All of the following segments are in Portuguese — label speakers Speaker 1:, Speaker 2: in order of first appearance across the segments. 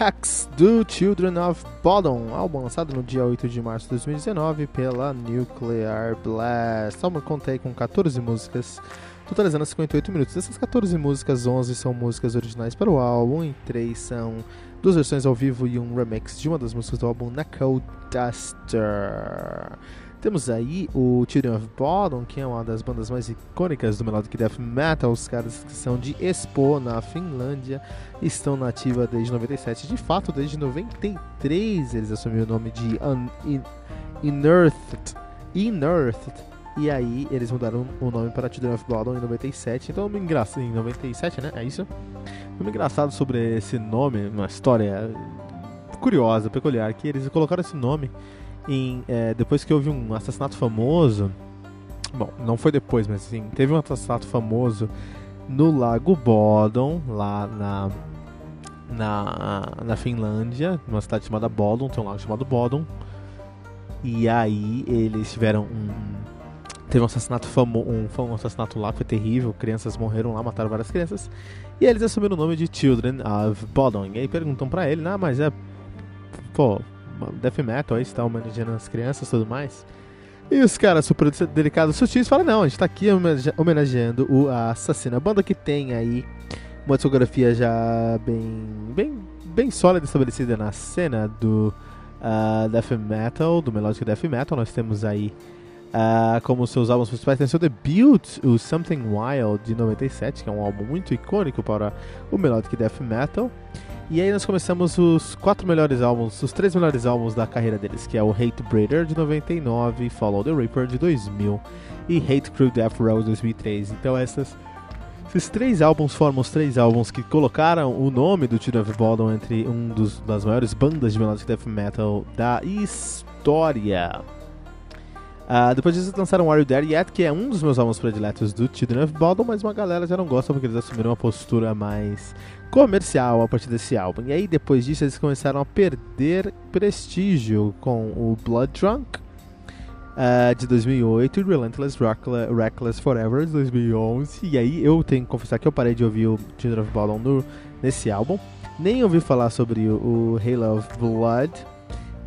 Speaker 1: Hex do Children of Bodom, álbum lançado no dia 8 de março de 2019 pela Nuclear Blast. O álbum conta aí com 14 músicas, totalizando 58 minutos. Dessas 14 músicas, 11 são músicas originais para o álbum e 3 são duas versões ao vivo e um remix de uma das músicas do álbum Knuckle Duster. Temos aí o Children of Bodom, que é uma das bandas mais icônicas do Melodic Death Metal. Os caras que são de Espoo, na Finlândia, estão na ativa desde 97. De fato, desde 93 eles assumiram o nome de Un Inearthed. Inearthed. E aí eles mudaram o nome para Children of Bodom em 97. Então, engraçado em 97, né? É isso? Um engraçado sobre esse nome, uma história curiosa, peculiar, que eles colocaram esse nome em, é, depois que houve um assassinato famoso. Bom, não foi depois, mas assim, teve um assassinato famoso no Lago Bodom, lá na, na, na Finlândia, numa cidade chamada Bodom, tem um lago chamado Bodom. E aí eles tiveram um. Teve um assassinato famoso, um, um assassinato lá, foi terrível, crianças morreram lá, mataram várias crianças. E eles assumiram o nome de Children of Bodom. E aí perguntam pra ele, ah, mas é. Pô, death metal aí, está homenageando as crianças e tudo mais. E os caras super delicados sutis falam, não, a gente tá aqui homenageando o Assassino. A banda que tem aí uma discografia já bem, bem, bem sólida estabelecida na cena do uh, death metal, do melodic death metal. Nós temos aí uh, como seus álbuns principais, tem seu debut, o Something Wild de 97, que é um álbum muito icônico para o melodic death metal. E aí nós começamos os quatro melhores álbuns, os três melhores álbuns da carreira deles, que é o Hate Breeder de 99, Follow the Reaper de 2000 e Hate Crew Death Row de 2003. Então essas, esses três álbuns formam os três álbuns que colocaram o nome do Children of Bodom entre um dos, das maiores bandas de melodic death metal da história. Uh, depois disso lançaram Are You There Yet, que é um dos meus álbuns prediletos do Children of Bodom, mas uma galera já não gosta porque eles assumiram uma postura mais comercial a partir desse álbum. E aí depois disso eles começaram a perder prestígio com o Blood Drunk uh, de 2008 e Relentless Reckless Forever de 2011. E aí eu tenho que confessar que eu parei de ouvir o Children of no, nesse álbum. Nem ouvi falar sobre o, o Halo of Blood,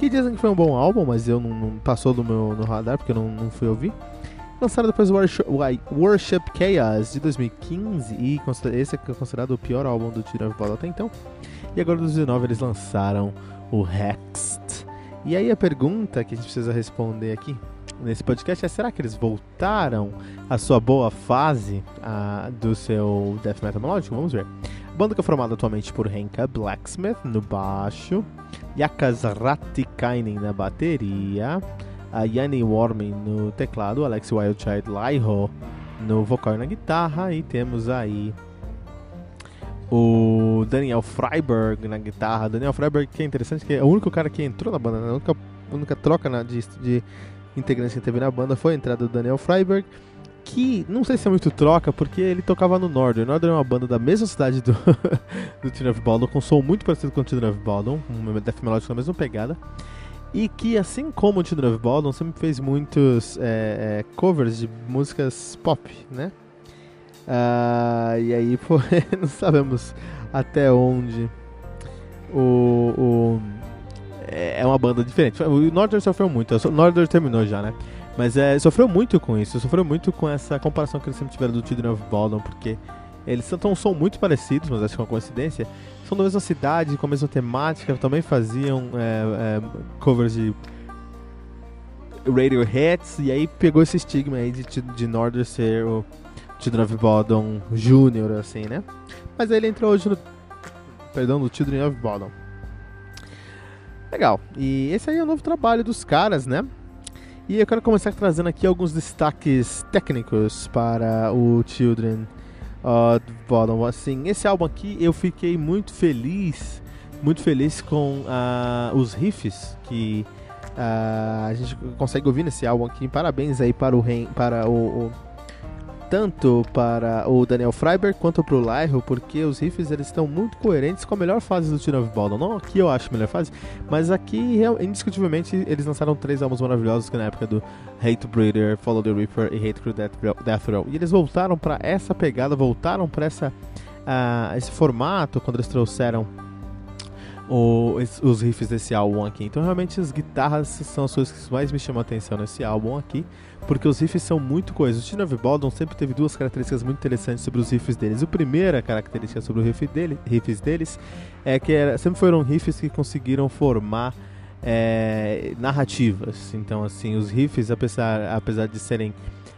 Speaker 1: que dizem que foi um bom álbum, mas eu não, não passou do meu no radar porque eu não, não fui ouvir. Lançaram depois o Worship, Chaos de 2015 e esse é considerado o pior álbum do of Battle até então. E agora, em 2019, eles lançaram o Hexed. E aí a pergunta que a gente precisa responder aqui nesse podcast é: será que eles voltaram à sua boa fase uh, do seu death metal melódico? Vamos ver. Banda que é formada atualmente por Henka Blacksmith no baixo, Yakas Ratikainen na bateria, a Yanni Warman no teclado, Alex Wildchild Laiho no vocal e na guitarra, e temos aí o Daniel Freiberg na guitarra. Daniel Freiberg, que é interessante, que é o único cara que entrou na banda, né? a única, única troca na, de, de integrantes que teve na banda foi a entrada do Daniel Freiberg. Que não sei se é muito troca, porque ele tocava no Northern. Northern é uma banda da mesma cidade do, do Children of Baldwin, com som muito parecido com o Children of Baldwin, um death melódico na mesma pegada. e que, assim como o Children of Bodom, sempre fez muitos é, é, covers de músicas pop, né? Uh, e aí, pô, não sabemos até onde o, o, é, é uma banda diferente. O Northern sofreu muito, o Northern terminou já, né? Mas é, sofreu muito com isso, sofreu muito com essa comparação que eles sempre tiveram do Children of Bodom, porque eles são, são muito parecidos, mas acho que é uma coincidência. São da mesma cidade, com a mesma temática, também faziam é, é, covers de Radioheads, e aí pegou esse estigma aí de, de Northern ser o Children of Bodom Jr., assim, né? Mas aí ele entrou hoje no. Perdão, no Children of Bodom. Legal. E esse aí é o novo trabalho dos caras, né? E eu quero começar trazendo aqui alguns destaques técnicos para o Children of Bodom. Assim, esse álbum aqui eu fiquei muito feliz, muito feliz com uh, os riffs que uh, a gente consegue ouvir nesse álbum aqui. Parabéns aí para o, para o, o tanto para o Daniel Freiberg quanto para o Lyro, porque os riffs eles estão muito coerentes com a melhor fase do Tune of Baldwin. Não aqui eu acho a melhor fase, mas aqui indiscutivelmente eles lançaram três álbuns maravilhosos que na época do Hate Breeder, Follow the Reaper e Hate Crew Death, Row. E eles voltaram para essa pegada, voltaram para uh, esse formato quando eles trouxeram o, os riffs desse álbum aqui. Então realmente as guitarras são as coisas que mais me chamam a atenção nesse álbum aqui porque os riffs são muito coesos. O Tina Baldwin sempre teve duas características muito interessantes sobre os riffs deles. A primeira característica sobre os riff dele, riffs deles é que era, sempre foram riffs que conseguiram formar é, narrativas. Então, assim, os riffs, apesar, apesar de serem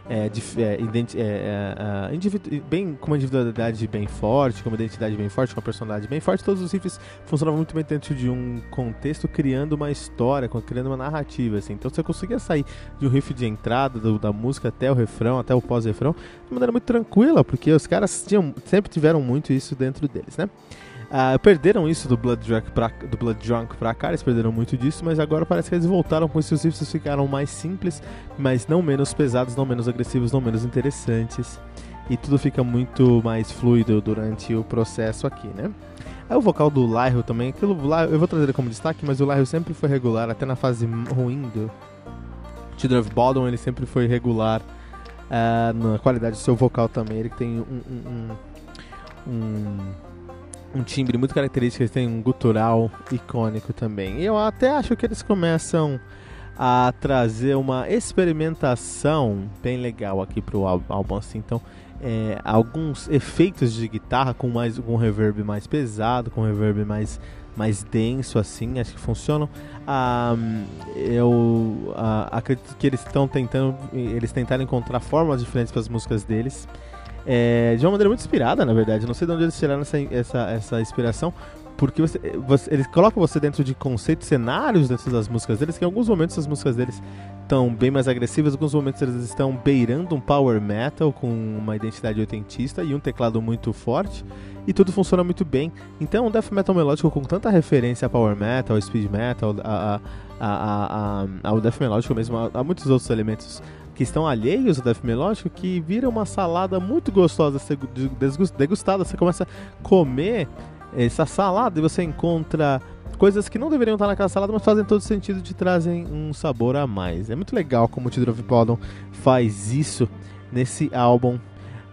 Speaker 1: é, é, é, é bem, com uma individualidade bem forte, com uma identidade bem forte, com uma personalidade bem forte, todos os riffs funcionavam muito bem dentro de um contexto, criando uma história, criando uma narrativa. Assim. Então você conseguia sair de um riff de entrada do, da música até o refrão, até o pós-refrão, de maneira muito tranquila, porque os caras tinham, sempre tiveram muito isso dentro deles, né? Uh, perderam isso do Blood, Drunk pra, do Blood Drunk pra cá, eles perderam muito disso, mas agora parece que eles voltaram com esses riffs ficaram mais simples, mas não menos pesados, não menos agressivos, não menos interessantes. E tudo fica muito mais fluido durante o processo aqui, né? Aí o vocal do Lyro também, aquilo, eu vou trazer ele como destaque, mas o Lyro sempre foi regular, até na fase ruim do Children of Bodom, ele sempre foi regular uh, na qualidade do seu vocal também. Ele tem um, um, um, um um timbre muito característico, eles têm um gutural icônico também. E eu até acho que eles começam a trazer uma experimentação bem legal aqui pro álbum, assim. Então, é, alguns efeitos de guitarra com mais um reverb mais pesado, com um reverb mais mais denso assim, acho que funcionam. Ah, eu ah, acredito que eles estão tentando, eles tentaram encontrar formas diferentes para as músicas deles é, de uma maneira muito inspirada, na verdade. não sei de onde eles tiraram essa, essa, essa inspiração, porque você, você, eles colocam você dentro de conceitos, cenários dentro das músicas deles, que em alguns momentos as músicas deles estão bem mais agressivas, em alguns momentos eles estão beirando um power metal com uma identidade oitentista e um teclado muito forte, e tudo funciona muito bem. Então, um death metal melódico com tanta referência a power metal, speed metal, a, a, a, ao death melódico mesmo, a, a muitos outros elementos que estão alheios ao death melódico que vira uma salada muito gostosa ser degustada. Você começa a comer essa salada e você encontra coisas que não deveriam estar naquela salada, mas fazem todo sentido de trazem um sabor a mais. É muito legal como o Tidro of Bodom faz isso nesse álbum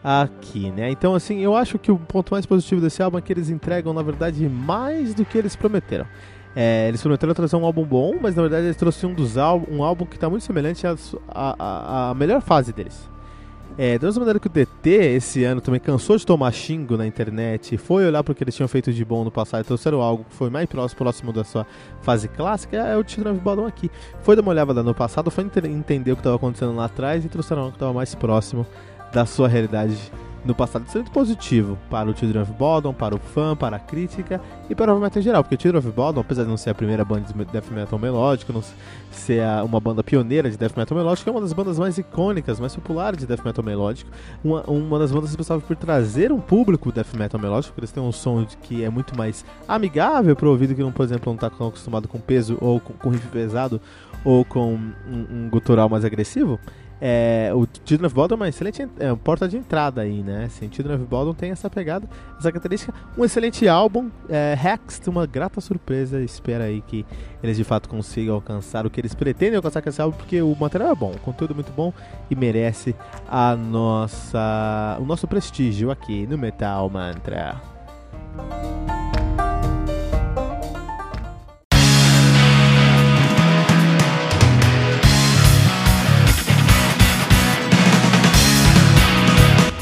Speaker 1: aqui, né? Então, assim, eu acho que o ponto mais positivo desse álbum é que eles entregam, na verdade, mais do que eles prometeram. É, eles prometeram trazer um álbum bom, mas na verdade eles trouxeram um, dos álbum, um álbum que está muito semelhante à, melhor fase deles. É, da mesma maneira que o DT esse ano também cansou de tomar xingo na internet, foi olhar para o que eles tinham feito de bom no passado e trouxeram algo que foi mais próximo, próximo da sua fase clássica, é o of Bodom aqui. Foi dar uma olhada no passado, foi entender o que estava acontecendo lá atrás e trouxeram algo que estava mais próximo da sua realidade no passado sendo positivo para o Children of Bodom, para o fã, para a crítica e para o metal em geral, porque o Children of Bodom, apesar de não ser a primeira banda de death metal melódico, não ser uma banda pioneira de death metal melódico, é uma das bandas mais icônicas, mais populares de death metal melódico, uma, uma das bandas responsáveis por trazer um público death metal melódico, porque eles têm um som que é muito mais amigável para o ouvido que, não, por exemplo, não está acostumado com peso ou com, com riff pesado ou com um, um gutural mais agressivo. É, o Children of Bodom é uma excelente é, porta de entrada aí, né? Assim, Children of Bodom tem essa pegada, essa característica. Um excelente álbum, é, uma grata surpresa. Espera aí que eles de fato consigam alcançar o que eles pretendem alcançar com esse álbum, porque o material é bom, o conteúdo é muito bom e merece a nossa, o nosso prestígio aqui no Metal Mantra.